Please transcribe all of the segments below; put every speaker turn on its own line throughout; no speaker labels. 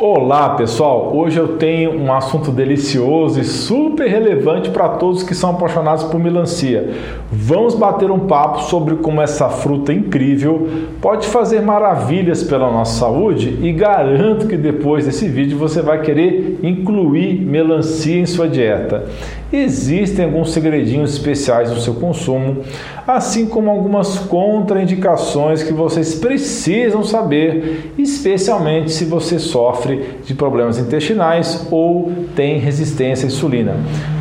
Olá pessoal, hoje eu tenho um assunto delicioso e super relevante para todos que são apaixonados por melancia. Vamos bater um papo sobre como essa fruta incrível pode fazer maravilhas pela nossa saúde e garanto que depois desse vídeo você vai querer incluir melancia em sua dieta. Existem alguns segredinhos especiais no seu consumo, assim como algumas contraindicações que vocês precisam saber, especialmente se você sofre de problemas intestinais ou tem resistência à insulina.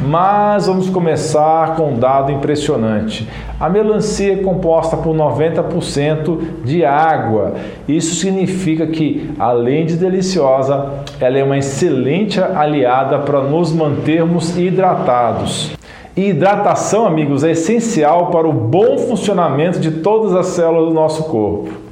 Mas vamos começar com um dado impressionante. A melancia é composta por 90% de água. Isso significa que, além de deliciosa, ela é uma excelente aliada para nos mantermos hidratados. E hidratação, amigos, é essencial para o bom funcionamento de todas as células do nosso corpo.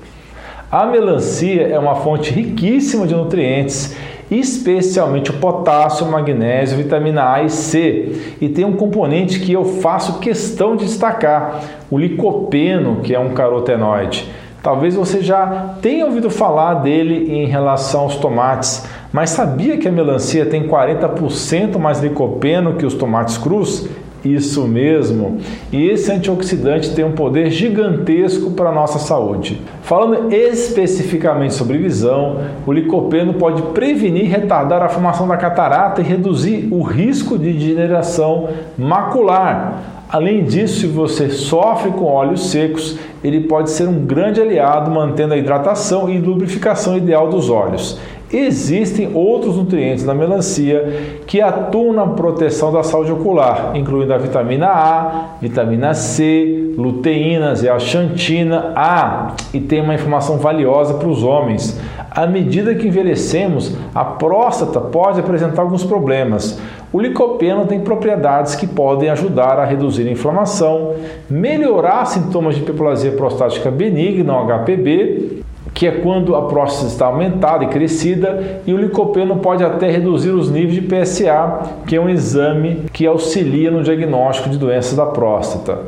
A melancia é uma fonte riquíssima de nutrientes especialmente o potássio, magnésio, vitamina A e C. E tem um componente que eu faço questão de destacar, o licopeno, que é um carotenoide. Talvez você já tenha ouvido falar dele em relação aos tomates, mas sabia que a melancia tem 40% mais licopeno que os tomates crus? Isso mesmo. E esse antioxidante tem um poder gigantesco para a nossa saúde. Falando especificamente sobre visão, o licopeno pode prevenir e retardar a formação da catarata e reduzir o risco de degeneração macular. Além disso, se você sofre com óleos secos, ele pode ser um grande aliado mantendo a hidratação e lubrificação ideal dos olhos. Existem outros nutrientes na melancia que atuam na proteção da saúde ocular, incluindo a vitamina A, vitamina C, luteínas e a xantina A. E tem uma informação valiosa para os homens. À medida que envelhecemos, a próstata pode apresentar alguns problemas. O licopeno tem propriedades que podem ajudar a reduzir a inflamação, melhorar sintomas de hiperplasia prostática benigna, HPB, que é quando a próstata está aumentada e crescida, e o licopeno pode até reduzir os níveis de PSA, que é um exame que auxilia no diagnóstico de doenças da próstata.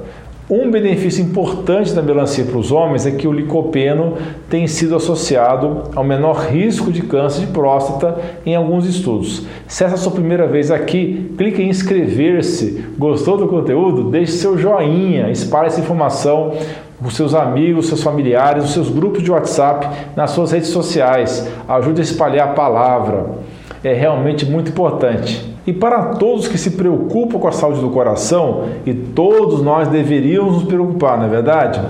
Um benefício importante da melancia para os homens é que o licopeno tem sido associado ao menor risco de câncer de próstata em alguns estudos. Se essa é a sua primeira vez aqui, clique em inscrever-se. Gostou do conteúdo? Deixe seu joinha, espalhe essa informação com seus amigos, seus familiares, os seus grupos de WhatsApp, nas suas redes sociais. Ajude a espalhar a palavra. É realmente muito importante. E para todos que se preocupam com a saúde do coração, e todos nós deveríamos nos preocupar, não é verdade?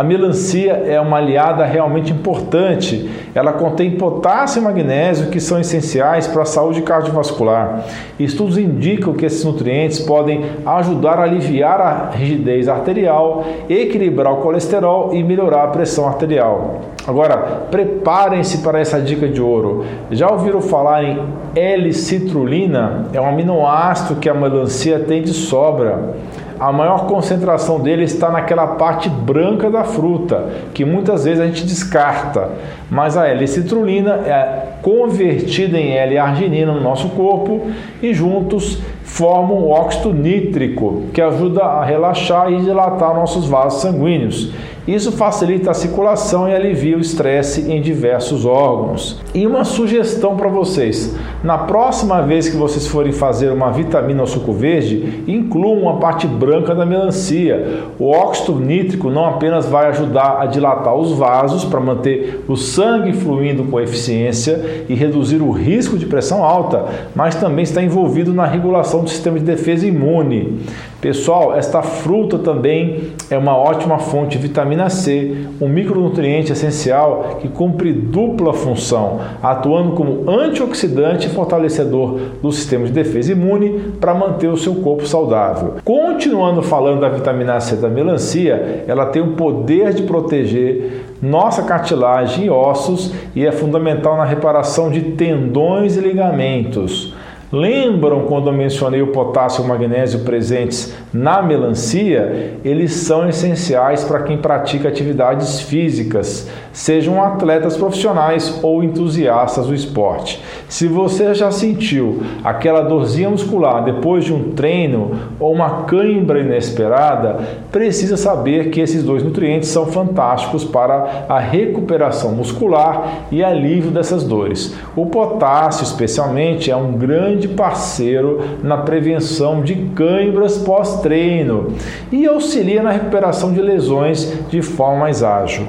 A melancia é uma aliada realmente importante. Ela contém potássio e magnésio que são essenciais para a saúde cardiovascular. Estudos indicam que esses nutrientes podem ajudar a aliviar a rigidez arterial, equilibrar o colesterol e melhorar a pressão arterial. Agora, preparem-se para essa dica de ouro. Já ouviram falar em L-citrulina? É um aminoácido que a melancia tem de sobra a maior concentração dele está naquela parte branca da fruta, que muitas vezes a gente descarta. Mas a L-citrulina é convertida em L-arginina no nosso corpo e juntos formam o óxido nítrico, que ajuda a relaxar e dilatar nossos vasos sanguíneos. Isso facilita a circulação e alivia o estresse em diversos órgãos. E uma sugestão para vocês: na próxima vez que vocês forem fazer uma vitamina ou suco verde, incluam a parte branca da melancia. O óxido nítrico não apenas vai ajudar a dilatar os vasos para manter o sangue fluindo com eficiência e reduzir o risco de pressão alta, mas também está envolvido na regulação do sistema de defesa imune. Pessoal, esta fruta também é uma ótima fonte de vitamina C, um micronutriente essencial que cumpre dupla função, atuando como antioxidante e fortalecedor do sistema de defesa imune para manter o seu corpo saudável. Continuando falando da vitamina C da melancia, ela tem o poder de proteger nossa cartilagem e ossos e é fundamental na reparação de tendões e ligamentos. Lembram quando eu mencionei o potássio e o magnésio presentes na melancia? Eles são essenciais para quem pratica atividades físicas. sejam atletas profissionais ou entusiastas do esporte. Se você já sentiu aquela dorzinha muscular depois de um treino ou uma cãibra inesperada, precisa saber que esses dois nutrientes são fantásticos para a recuperação muscular e alívio dessas dores. O potássio, especialmente, é um grande parceiro na prevenção de cãibras pós-treino e auxilia na recuperação de lesões de forma mais ágil.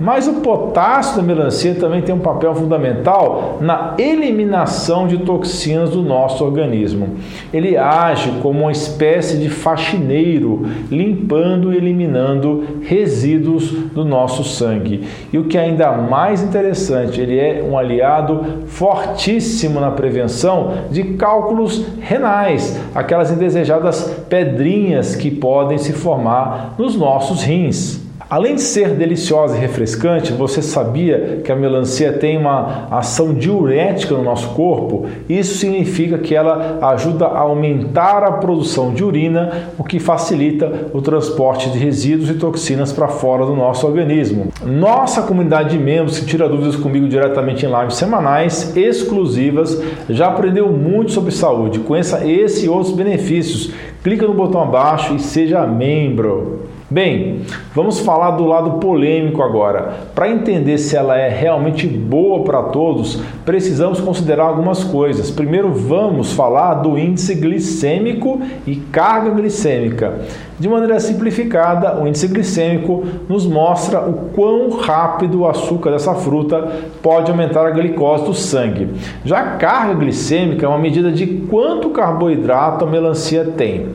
Mas o potássio da melancia também tem um papel fundamental na eliminação de toxinas do nosso organismo. Ele age como uma espécie de faxineiro, limpando e eliminando resíduos do nosso sangue. E o que é ainda mais interessante, ele é um aliado fortíssimo na prevenção de cálculos renais, aquelas indesejadas pedrinhas que podem se formar nos nossos rins. Além de ser deliciosa e refrescante, você sabia que a melancia tem uma ação diurética no nosso corpo? Isso significa que ela ajuda a aumentar a produção de urina, o que facilita o transporte de resíduos e toxinas para fora do nosso organismo. Nossa comunidade de membros que tira dúvidas comigo diretamente em lives semanais exclusivas já aprendeu muito sobre saúde. Conheça esse e outros benefícios. Clica no botão abaixo e seja membro. Bem, vamos falar do lado polêmico agora. Para entender se ela é realmente boa para todos, precisamos considerar algumas coisas. Primeiro, vamos falar do índice glicêmico e carga glicêmica. De maneira simplificada, o índice glicêmico nos mostra o quão rápido o açúcar dessa fruta pode aumentar a glicose do sangue. Já a carga glicêmica é uma medida de quanto carboidrato a melancia tem.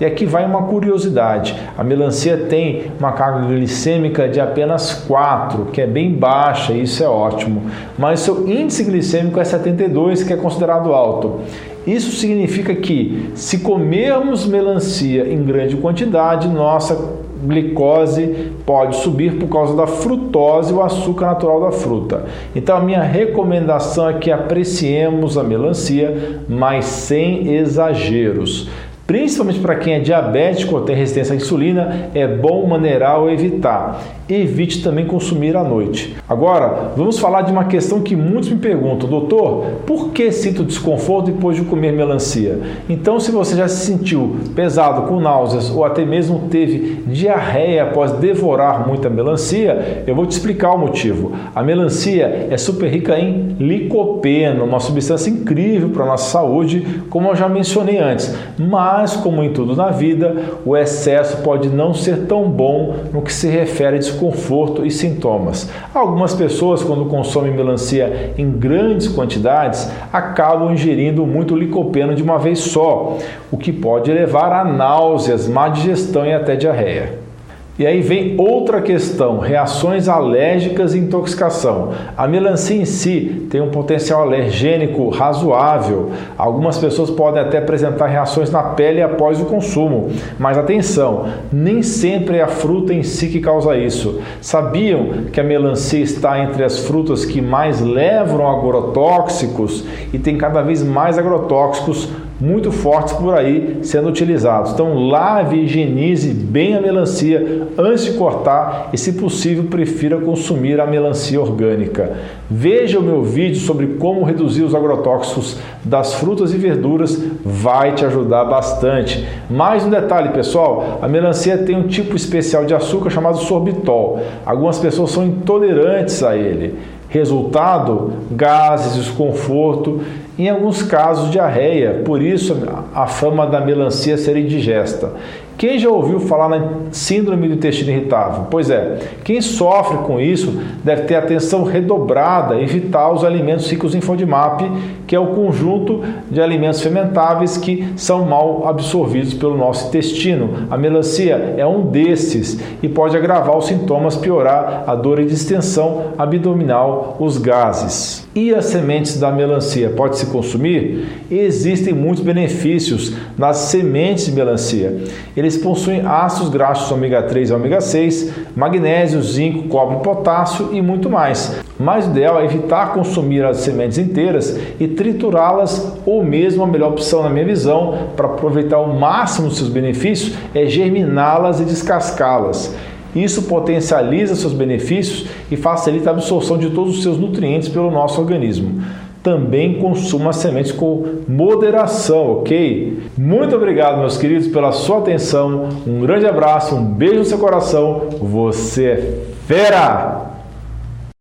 E aqui vai uma curiosidade: a melancia tem uma carga glicêmica de apenas 4, que é bem baixa, e isso é ótimo. Mas seu índice glicêmico é 72, que é considerado alto. Isso significa que, se comermos melancia em grande quantidade, nossa glicose pode subir por causa da frutose, o açúcar natural da fruta. Então, a minha recomendação é que apreciemos a melancia, mas sem exageros. Principalmente para quem é diabético ou tem resistência à insulina, é bom maneirar ou evitar. Evite também consumir à noite. Agora, vamos falar de uma questão que muitos me perguntam, doutor, por que sinto desconforto depois de comer melancia? Então, se você já se sentiu pesado com náuseas ou até mesmo teve diarreia após devorar muita melancia, eu vou te explicar o motivo. A melancia é super rica em licopeno, uma substância incrível para a nossa saúde, como eu já mencionei antes, mas mas, como em tudo na vida, o excesso pode não ser tão bom no que se refere a desconforto e sintomas. Algumas pessoas, quando consomem melancia em grandes quantidades, acabam ingerindo muito licopeno de uma vez só, o que pode levar a náuseas, má digestão e até diarreia. E aí vem outra questão: reações alérgicas e intoxicação. A melancia em si tem um potencial alergênico razoável. Algumas pessoas podem até apresentar reações na pele após o consumo. Mas atenção, nem sempre é a fruta em si que causa isso. Sabiam que a melancia está entre as frutas que mais levam agrotóxicos e tem cada vez mais agrotóxicos muito fortes por aí sendo utilizados. Então, lave e higienize bem a melancia antes de cortar e, se possível, prefira consumir a melancia orgânica. Veja o meu vídeo sobre como reduzir os agrotóxicos das frutas e verduras, vai te ajudar bastante. Mais um detalhe, pessoal: a melancia tem um tipo especial de açúcar chamado sorbitol. Algumas pessoas são intolerantes a ele. Resultado: gases, desconforto em alguns casos diarreia, por isso a fama da melancia ser indigesta. Quem já ouviu falar na síndrome do intestino irritável? Pois é, quem sofre com isso deve ter atenção redobrada, evitar os alimentos ricos em FODMAP, que é o conjunto de alimentos fermentáveis que são mal absorvidos pelo nosso intestino. A melancia é um desses e pode agravar os sintomas, piorar a dor e distensão abdominal, os gases. E as sementes da melancia pode se consumir? Existem muitos benefícios nas sementes de melancia. Eles possuem ácidos graxos ômega 3 e ômega 6, magnésio, zinco, cobre, potássio e muito mais. Mas o ideal é evitar consumir as sementes inteiras e triturá-las, ou mesmo a melhor opção, na minha visão, para aproveitar o máximo dos seus benefícios, é germiná-las e descascá-las. Isso potencializa seus benefícios e facilita a absorção de todos os seus nutrientes pelo nosso organismo. Também consuma sementes com moderação, ok? Muito obrigado, meus queridos, pela sua atenção. Um grande abraço, um beijo no seu coração. Você é fera!